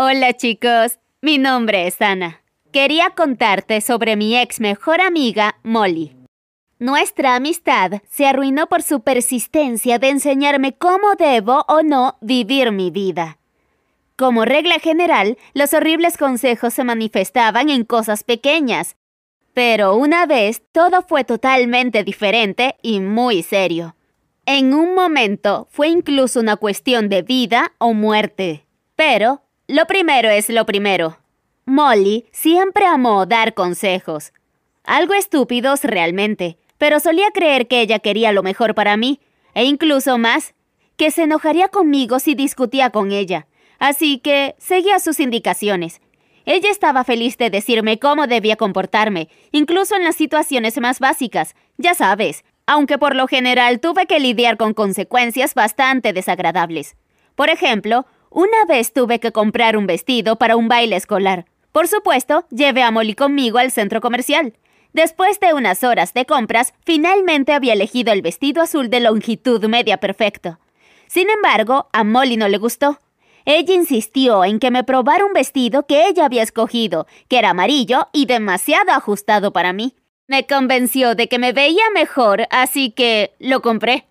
Hola chicos, mi nombre es Ana. Quería contarte sobre mi ex mejor amiga, Molly. Nuestra amistad se arruinó por su persistencia de enseñarme cómo debo o no vivir mi vida. Como regla general, los horribles consejos se manifestaban en cosas pequeñas, pero una vez todo fue totalmente diferente y muy serio. En un momento fue incluso una cuestión de vida o muerte. Pero lo primero es lo primero. Molly siempre amó dar consejos. Algo estúpidos realmente, pero solía creer que ella quería lo mejor para mí, e incluso más, que se enojaría conmigo si discutía con ella. Así que seguía sus indicaciones. Ella estaba feliz de decirme cómo debía comportarme, incluso en las situaciones más básicas, ya sabes, aunque por lo general tuve que lidiar con consecuencias bastante desagradables. Por ejemplo, una vez tuve que comprar un vestido para un baile escolar. Por supuesto, llevé a Molly conmigo al centro comercial. Después de unas horas de compras, finalmente había elegido el vestido azul de longitud media perfecto. Sin embargo, a Molly no le gustó. Ella insistió en que me probara un vestido que ella había escogido, que era amarillo y demasiado ajustado para mí. Me convenció de que me veía mejor, así que lo compré.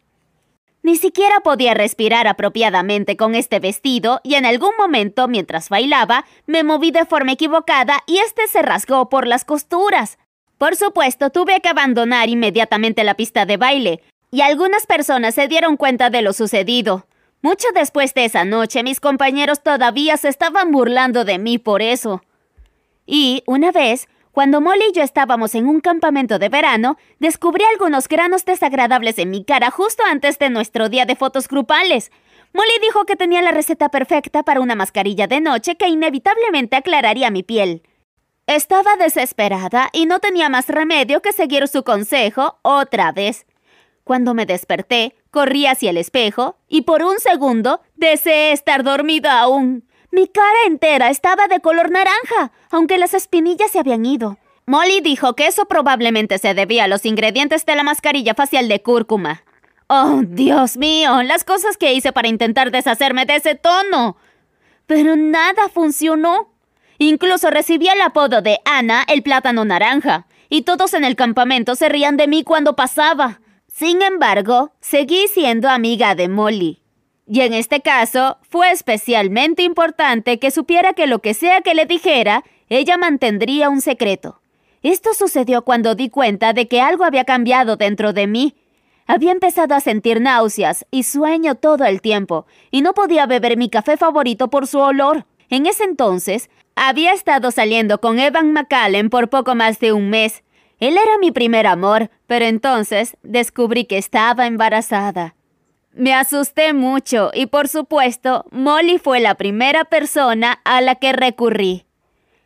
Ni siquiera podía respirar apropiadamente con este vestido y en algún momento, mientras bailaba, me moví de forma equivocada y este se rasgó por las costuras. Por supuesto, tuve que abandonar inmediatamente la pista de baile, y algunas personas se dieron cuenta de lo sucedido. Mucho después de esa noche, mis compañeros todavía se estaban burlando de mí por eso. Y, una vez, cuando Molly y yo estábamos en un campamento de verano, descubrí algunos granos desagradables en mi cara justo antes de nuestro día de fotos grupales. Molly dijo que tenía la receta perfecta para una mascarilla de noche que inevitablemente aclararía mi piel. Estaba desesperada y no tenía más remedio que seguir su consejo otra vez. Cuando me desperté, corrí hacia el espejo y por un segundo deseé estar dormida aún. Mi cara entera estaba de color naranja, aunque las espinillas se habían ido. Molly dijo que eso probablemente se debía a los ingredientes de la mascarilla facial de cúrcuma. Oh, Dios mío, las cosas que hice para intentar deshacerme de ese tono. Pero nada funcionó. Incluso recibí el apodo de Ana el plátano naranja, y todos en el campamento se rían de mí cuando pasaba. Sin embargo, seguí siendo amiga de Molly. Y en este caso, fue especialmente importante que supiera que lo que sea que le dijera, ella mantendría un secreto. Esto sucedió cuando di cuenta de que algo había cambiado dentro de mí. Había empezado a sentir náuseas y sueño todo el tiempo, y no podía beber mi café favorito por su olor. En ese entonces, había estado saliendo con Evan McCallen por poco más de un mes. Él era mi primer amor, pero entonces descubrí que estaba embarazada. Me asusté mucho y por supuesto Molly fue la primera persona a la que recurrí.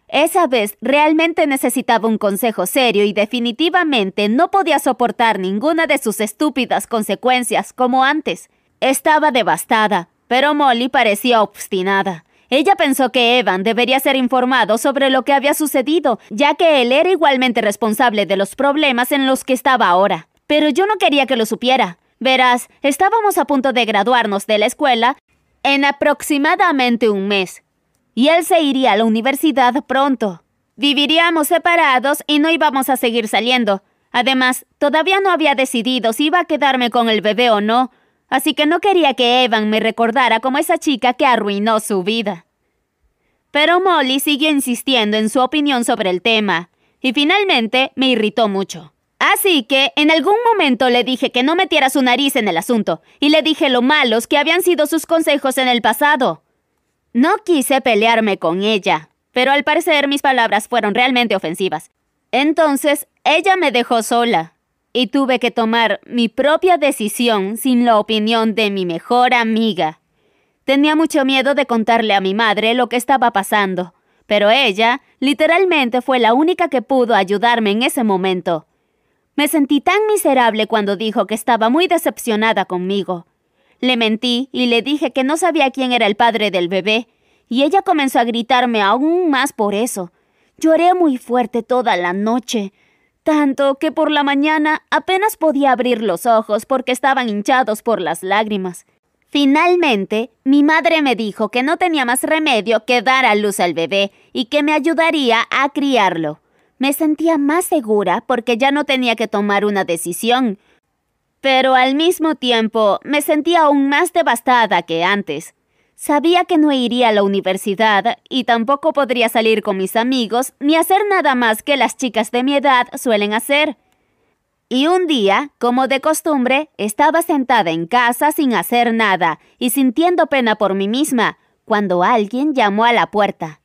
Esa vez realmente necesitaba un consejo serio y definitivamente no podía soportar ninguna de sus estúpidas consecuencias como antes. Estaba devastada, pero Molly parecía obstinada. Ella pensó que Evan debería ser informado sobre lo que había sucedido, ya que él era igualmente responsable de los problemas en los que estaba ahora. Pero yo no quería que lo supiera. Verás, estábamos a punto de graduarnos de la escuela en aproximadamente un mes. Y él se iría a la universidad pronto. Viviríamos separados y no íbamos a seguir saliendo. Además, todavía no había decidido si iba a quedarme con el bebé o no, así que no quería que Evan me recordara como esa chica que arruinó su vida. Pero Molly siguió insistiendo en su opinión sobre el tema, y finalmente me irritó mucho. Así que en algún momento le dije que no metiera su nariz en el asunto, y le dije lo malos que habían sido sus consejos en el pasado. No quise pelearme con ella, pero al parecer mis palabras fueron realmente ofensivas. Entonces ella me dejó sola, y tuve que tomar mi propia decisión sin la opinión de mi mejor amiga. Tenía mucho miedo de contarle a mi madre lo que estaba pasando, pero ella literalmente fue la única que pudo ayudarme en ese momento. Me sentí tan miserable cuando dijo que estaba muy decepcionada conmigo. Le mentí y le dije que no sabía quién era el padre del bebé, y ella comenzó a gritarme aún más por eso. Lloré muy fuerte toda la noche, tanto que por la mañana apenas podía abrir los ojos porque estaban hinchados por las lágrimas. Finalmente, mi madre me dijo que no tenía más remedio que dar a luz al bebé y que me ayudaría a criarlo. Me sentía más segura porque ya no tenía que tomar una decisión. Pero al mismo tiempo me sentía aún más devastada que antes. Sabía que no iría a la universidad y tampoco podría salir con mis amigos ni hacer nada más que las chicas de mi edad suelen hacer. Y un día, como de costumbre, estaba sentada en casa sin hacer nada y sintiendo pena por mí misma, cuando alguien llamó a la puerta.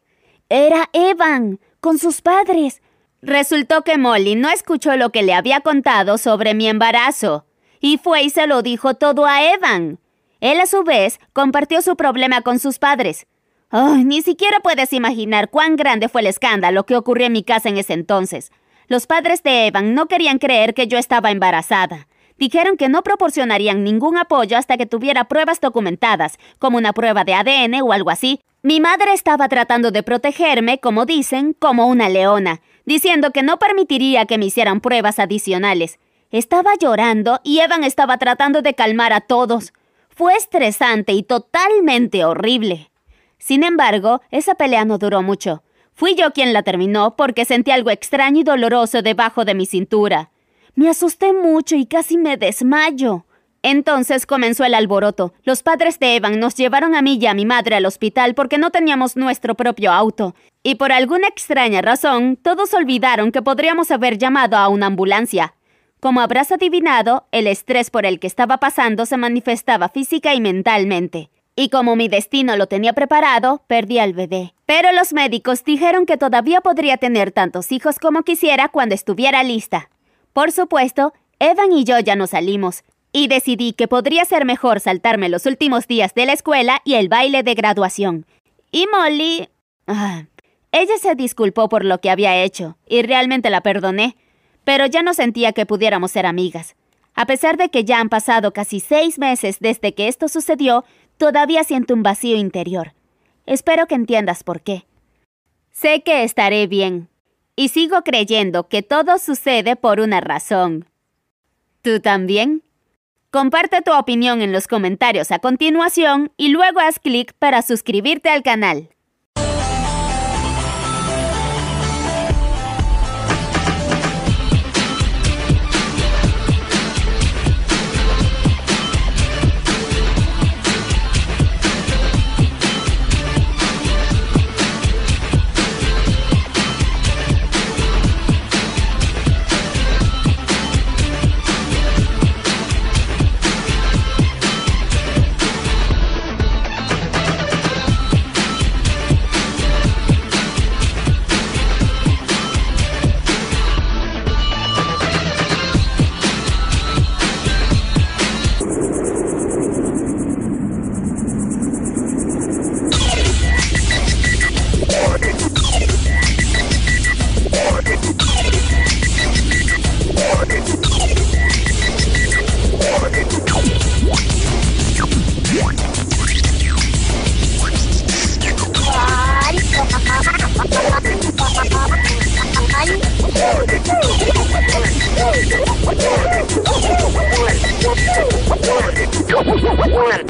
Era Evan, con sus padres. Resultó que Molly no escuchó lo que le había contado sobre mi embarazo, y fue y se lo dijo todo a Evan. Él a su vez compartió su problema con sus padres. ni siquiera puedes imaginar cuán grande fue el escándalo que ocurrió en mi casa en ese entonces. Los padres de Evan no querían creer que yo estaba embarazada. Dijeron que no proporcionarían ningún apoyo hasta que tuviera pruebas documentadas, como una prueba de ADN o algo así. Mi madre estaba tratando de protegerme, como dicen, como una leona, diciendo que no permitiría que me hicieran pruebas adicionales. Estaba llorando y Evan estaba tratando de calmar a todos. Fue estresante y totalmente horrible. Sin embargo, esa pelea no duró mucho. Fui yo quien la terminó porque sentí algo extraño y doloroso debajo de mi cintura. Me asusté mucho y casi me desmayo. Entonces comenzó el alboroto. Los padres de Evan nos llevaron a mí y a mi madre al hospital porque no teníamos nuestro propio auto. Y por alguna extraña razón, todos olvidaron que podríamos haber llamado a una ambulancia. Como habrás adivinado, el estrés por el que estaba pasando se manifestaba física y mentalmente y como mi destino lo tenía preparado, perdí al bebé. Pero los médicos dijeron que todavía podría tener tantos hijos como quisiera cuando estuviera lista. Por supuesto, Evan y yo ya nos salimos, y decidí que podría ser mejor saltarme los últimos días de la escuela y el baile de graduación. Y Molly... Ah, ella se disculpó por lo que había hecho, y realmente la perdoné, pero ya no sentía que pudiéramos ser amigas. A pesar de que ya han pasado casi seis meses desde que esto sucedió, Todavía siento un vacío interior. Espero que entiendas por qué. Sé que estaré bien, y sigo creyendo que todo sucede por una razón. ¿Tú también? Comparte tu opinión en los comentarios a continuación y luego haz clic para suscribirte al canal. One.